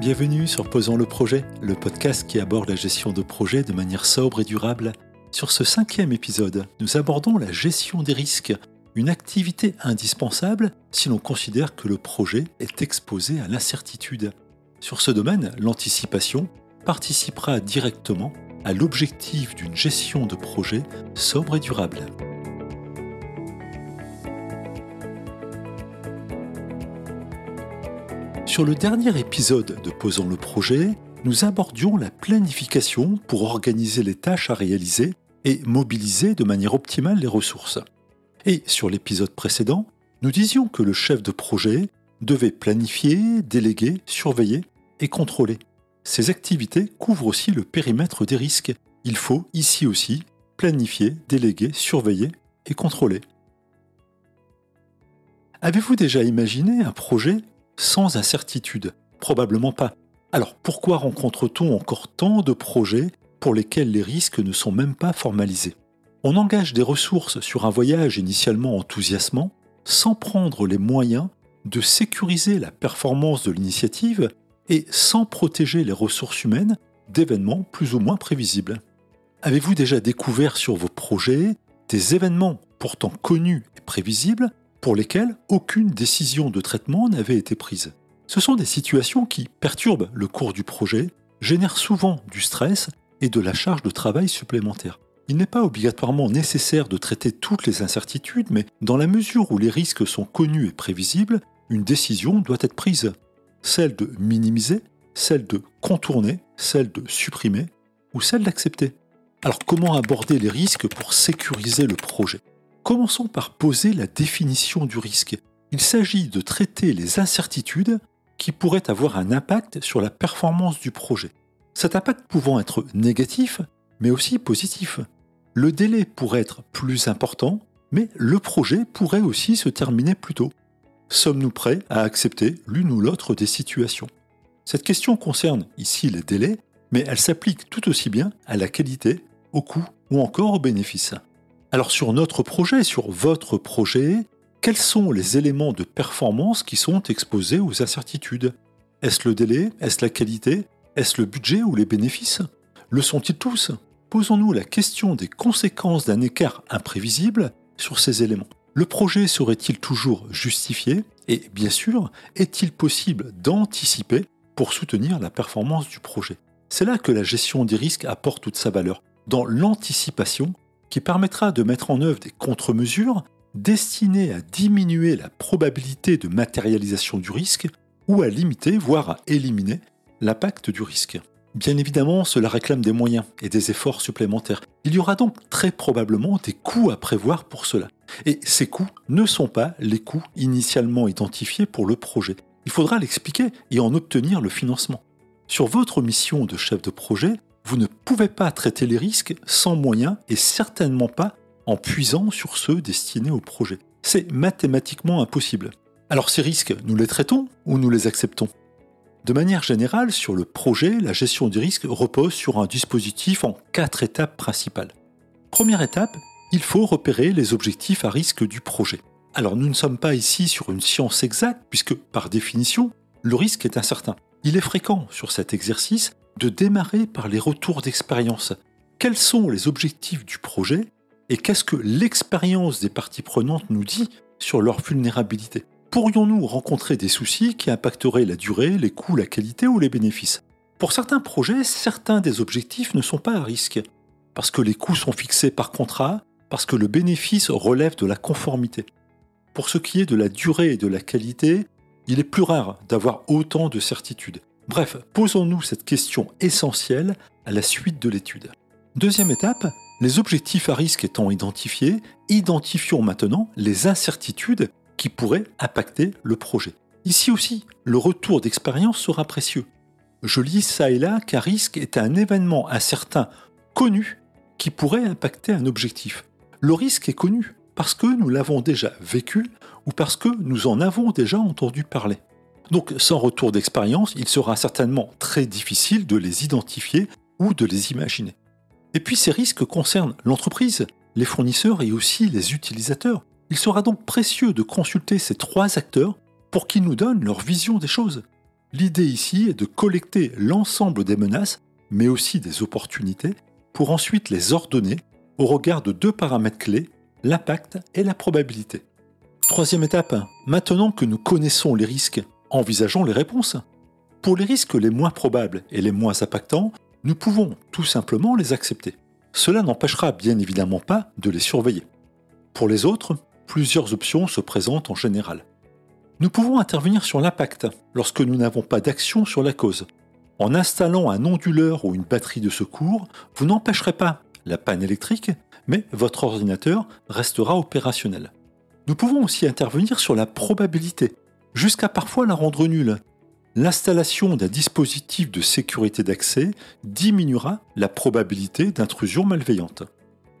Bienvenue sur Posons le projet, le podcast qui aborde la gestion de projets de manière sobre et durable. Sur ce cinquième épisode, nous abordons la gestion des risques, une activité indispensable si l'on considère que le projet est exposé à l'incertitude. Sur ce domaine, l'anticipation participera directement à l'objectif d'une gestion de projet sobre et durable. Sur le dernier épisode de Posons le projet, nous abordions la planification pour organiser les tâches à réaliser et mobiliser de manière optimale les ressources. Et sur l'épisode précédent, nous disions que le chef de projet devait planifier, déléguer, surveiller et contrôler. Ces activités couvrent aussi le périmètre des risques. Il faut ici aussi planifier, déléguer, surveiller et contrôler. Avez-vous déjà imaginé un projet sans incertitude? Probablement pas. Alors pourquoi rencontre-t-on encore tant de projets pour lesquels les risques ne sont même pas formalisés? On engage des ressources sur un voyage initialement enthousiasmant sans prendre les moyens de sécuriser la performance de l'initiative et sans protéger les ressources humaines d'événements plus ou moins prévisibles. Avez-vous déjà découvert sur vos projets des événements pourtant connus et prévisibles pour lesquels aucune décision de traitement n'avait été prise? Ce sont des situations qui perturbent le cours du projet, génèrent souvent du stress et de la charge de travail supplémentaire. Il n'est pas obligatoirement nécessaire de traiter toutes les incertitudes, mais dans la mesure où les risques sont connus et prévisibles, une décision doit être prise. Celle de minimiser, celle de contourner, celle de supprimer ou celle d'accepter. Alors comment aborder les risques pour sécuriser le projet? Commençons par poser la définition du risque. Il s'agit de traiter les incertitudes qui pourraient avoir un impact sur la performance du projet. Cet impact pouvant être négatif, mais aussi positif. Le délai pourrait être plus important, mais le projet pourrait aussi se terminer plus tôt. Sommes-nous prêts à accepter l'une ou l'autre des situations? Cette question concerne ici les délais, mais elle s'applique tout aussi bien à la qualité, au coût ou encore au bénéfice. Alors sur notre projet, sur votre projet, quels sont les éléments de performance qui sont exposés aux incertitudes? Est-ce le délai? Est-ce la qualité? Est-ce le budget ou les bénéfices? Le sont-ils tous? Posons-nous la question des conséquences d'un écart imprévisible sur ces éléments. Le projet serait-il toujours justifié Et bien sûr, est-il possible d'anticiper pour soutenir la performance du projet? C'est là que la gestion des risques apporte toute sa valeur. Dans l'anticipation, qui permettra de mettre en œuvre des contre-mesures destinées à diminuer la probabilité de matérialisation du risque ou à limiter, voire à éliminer, l'impact du risque. Bien évidemment, cela réclame des moyens et des efforts supplémentaires. Il y aura donc très probablement des coûts à prévoir pour cela. Et ces coûts ne sont pas les coûts initialement identifiés pour le projet. Il faudra l'expliquer et en obtenir le financement. Sur votre mission de chef de projet, vous ne pouvez pas traiter les risques sans moyens et certainement pas en puisant sur ceux destinés au projet. C'est mathématiquement impossible. Alors ces risques, nous les traitons ou nous les acceptons? De manière générale, sur le projet, la gestion des risques repose sur un dispositif en quatre étapes principales. Première étape, il faut repérer les objectifs à risque du projet. Alors nous ne sommes pas ici sur une science exacte puisque par définition, le risque est incertain. Il est fréquent sur cet exercice de démarrer par les retours d'expérience. Quels sont les objectifs du projet et qu'est-ce que l'expérience des parties prenantes nous dit sur leur vulnérabilité? Pourrions-nous rencontrer des soucis qui impacteraient la durée, les coûts, la qualité ou les bénéfices? Pour certains projets, certains des objectifs ne sont pas à risque, parce que les coûts sont fixés par contrat, parce que le bénéfice relève de la conformité. Pour ce qui est de la durée et de la qualité, il est plus rare d'avoir autant de certitudes. Bref, posons-nous cette question essentielle à la suite de l'étude. Deuxième étape, les objectifs à risque étant identifiés, identifions maintenant les incertitudes qui pourraient impacter le projet. Ici aussi, le retour d'expérience sera précieux. Je lis ça et là qu'un risque est un événement incertain connu qui pourrait impacter un objectif. Le risque est connu parce que nous l'avons déjà vécu ou parce que nous en avons déjà entendu parler. Donc sans retour d'expérience, il sera certainement très difficile de les identifier ou de les imaginer. Et puis ces risques concernent l'entreprise, les fournisseurs et aussi les utilisateurs. Il sera donc précieux de consulter ces trois acteurs pour qu'ils nous donnent leur vision des choses. L'idée ici est de collecter l'ensemble des menaces, mais aussi des opportunités, pour ensuite les ordonner au regard de deux paramètres clés, l'impact et la probabilité. Troisième étape, maintenant que nous connaissons les risques, envisageons les réponses. Pour les risques les moins probables et les moins impactants, nous pouvons tout simplement les accepter. Cela n'empêchera bien évidemment pas de les surveiller. Pour les autres, plusieurs options se présentent en général. Nous pouvons intervenir sur l'impact lorsque nous n'avons pas d'action sur la cause. En installant un onduleur ou une batterie de secours, vous n'empêcherez pas la panne électrique, mais votre ordinateur restera opérationnel. Nous pouvons aussi intervenir sur la probabilité, jusqu'à parfois la rendre nulle. L'installation d'un dispositif de sécurité d'accès diminuera la probabilité d'intrusion malveillante.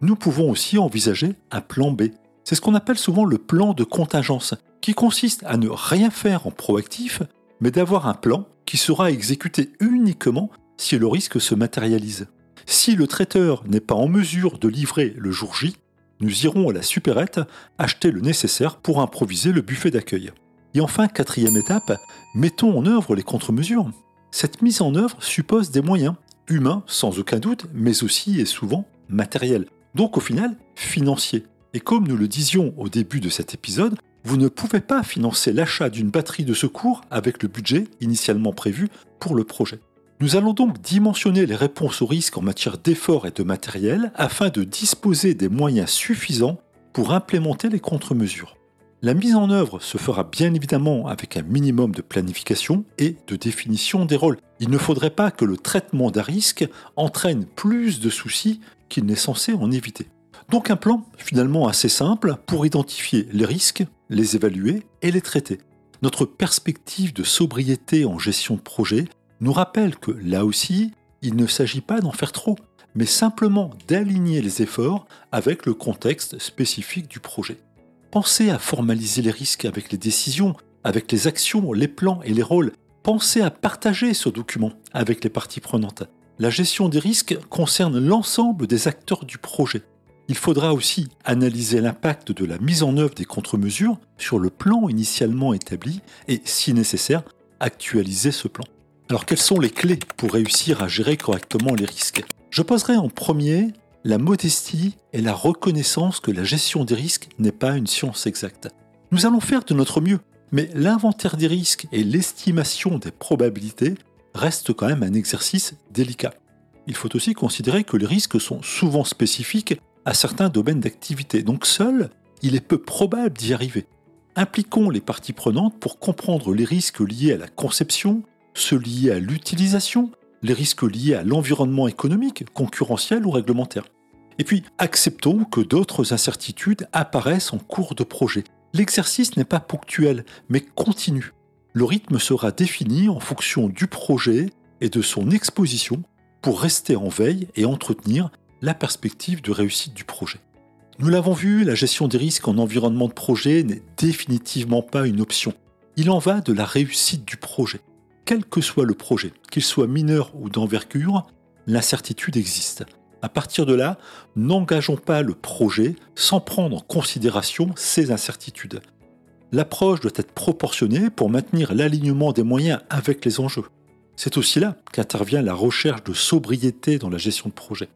Nous pouvons aussi envisager un plan B. C'est ce qu'on appelle souvent le plan de contingence, qui consiste à ne rien faire en proactif, mais d'avoir un plan qui sera exécuté uniquement si le risque se matérialise. Si le traiteur n'est pas en mesure de livrer le jour J, nous irons à la supérette acheter le nécessaire pour improviser le buffet d'accueil. Et enfin, quatrième étape, mettons en œuvre les contre-mesures. Cette mise en œuvre suppose des moyens, humains sans aucun doute, mais aussi et souvent matériels, donc au final financiers. Et comme nous le disions au début de cet épisode, vous ne pouvez pas financer l'achat d'une batterie de secours avec le budget initialement prévu pour le projet. Nous allons donc dimensionner les réponses aux risques en matière d'efforts et de matériel afin de disposer des moyens suffisants pour implémenter les contre-mesures. La mise en œuvre se fera bien évidemment avec un minimum de planification et de définition des rôles. Il ne faudrait pas que le traitement d'un risque entraîne plus de soucis qu'il n'est censé en éviter. Donc un plan finalement assez simple pour identifier les risques, les évaluer et les traiter. Notre perspective de sobriété en gestion de projet nous rappelle que là aussi, il ne s'agit pas d'en faire trop, mais simplement d'aligner les efforts avec le contexte spécifique du projet. Pensez à formaliser les risques avec les décisions, avec les actions, les plans et les rôles. Pensez à partager ce document avec les parties prenantes. La gestion des risques concerne l'ensemble des acteurs du projet. Il faudra aussi analyser l'impact de la mise en œuvre des contre-mesures sur le plan initialement établi et, si nécessaire, actualiser ce plan. Alors quelles sont les clés pour réussir à gérer correctement les risques? Je poserai en premier la modestie et la reconnaissance que la gestion des risques n'est pas une science exacte. Nous allons faire de notre mieux, mais l'inventaire des risques et l'estimation des probabilités restent quand même un exercice délicat. Il faut aussi considérer que les risques sont souvent spécifiques à certains domaines d'activité, donc seul, il est peu probable d'y arriver. Impliquons les parties prenantes pour comprendre les risques liés à la conception, ceux liés à l'utilisation, les risques liés à l'environnement économique, concurrentiel ou réglementaire. Et puis, acceptons que d'autres incertitudes apparaissent en cours de projet. L'exercice n'est pas ponctuel, mais continu. Le rythme sera défini en fonction du projet et de son exposition pour rester en veille et entretenir la perspective de réussite du projet. Nous l'avons vu, la gestion des risques en environnement de projet n'est définitivement pas une option. Il en va de la réussite du projet quel que soit le projet, qu'il soit mineur ou d'envergure, l'incertitude existe. À partir de là, n'engageons pas le projet sans prendre en considération ces incertitudes. L'approche doit être proportionnée pour maintenir l'alignement des moyens avec les enjeux. C'est aussi là qu'intervient la recherche de sobriété dans la gestion de projet.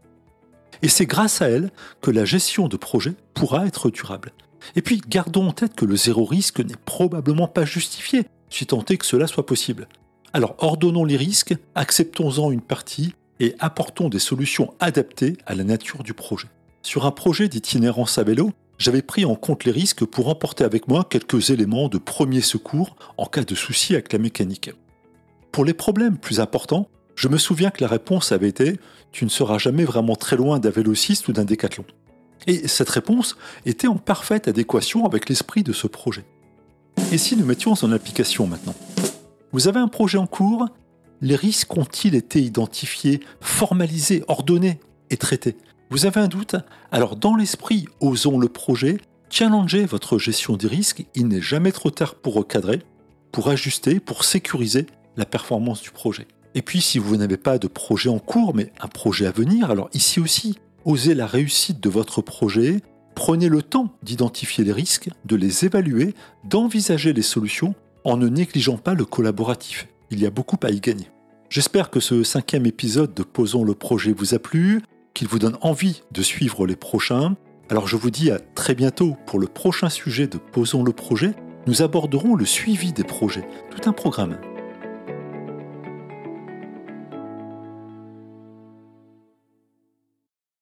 Et c'est grâce à elle que la gestion de projet pourra être durable. Et puis gardons en tête que le zéro risque n'est probablement pas justifié, si tant est que cela soit possible. Alors ordonnons les risques, acceptons-en une partie et apportons des solutions adaptées à la nature du projet. Sur un projet d'itinérance à vélo, j'avais pris en compte les risques pour emporter avec moi quelques éléments de premier secours en cas de souci avec la mécanique. Pour les problèmes plus importants, je me souviens que la réponse avait été Tu ne seras jamais vraiment très loin d'un vélociste ou d'un décathlon. Et cette réponse était en parfaite adéquation avec l'esprit de ce projet. Et si nous mettions en application maintenant? Vous avez un projet en cours? Les risques ont-ils été identifiés, formalisés, ordonnés et traités? Vous avez un doute? Alors dans l'esprit, osons le projet, challengez votre gestion des risques, il n'est jamais trop tard pour recadrer, pour ajuster, pour sécuriser la performance du projet. Et puis si vous n'avez pas de projet en cours, mais un projet à venir, alors ici aussi, osez la réussite de votre projet, prenez le temps d'identifier les risques, de les évaluer, d'envisager les solutions en ne négligeant pas le collaboratif. Il y a beaucoup à y gagner. J'espère que ce cinquième épisode de Posons le projet vous a plu, qu'il vous donne envie de suivre les prochains. Alors je vous dis à très bientôt pour le prochain sujet de Posons le projet. Nous aborderons le suivi des projets, tout un programme.